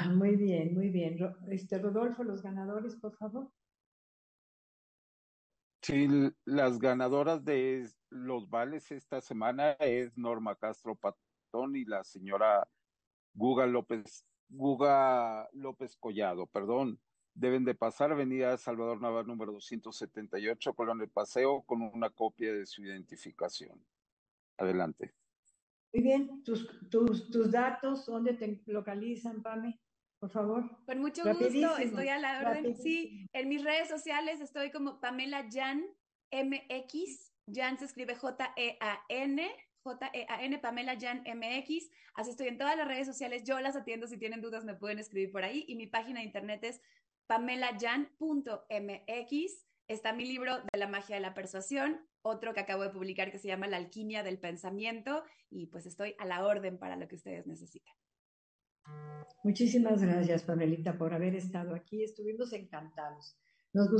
Ah, muy bien, muy bien. Este Rodolfo, los ganadores, por favor. Sí, las ganadoras de los vales esta semana es Norma Castro Patón y la señora Guga López, Guga López Collado, perdón. Deben de pasar Avenida Salvador Navarro número 278, Colón El Paseo, con una copia de su identificación. Adelante. Muy bien, tus, tus, tus datos, ¿dónde te localizan, Pame? Por favor. Con mucho gusto, estoy a la orden. Sí, en mis redes sociales estoy como Pamela Jan MX. Jan se escribe J-E-A-N, J-E-A-N, Pamela Jan MX. Así estoy en todas las redes sociales. Yo las atiendo. Si tienen dudas, me pueden escribir por ahí. Y mi página de internet es pamelajan.mx. Está mi libro de la magia de la persuasión, otro que acabo de publicar que se llama La alquimia del pensamiento. Y pues estoy a la orden para lo que ustedes necesiten. Muchísimas gracias, Pamelita, por haber estado aquí. Estuvimos encantados. Nos gustó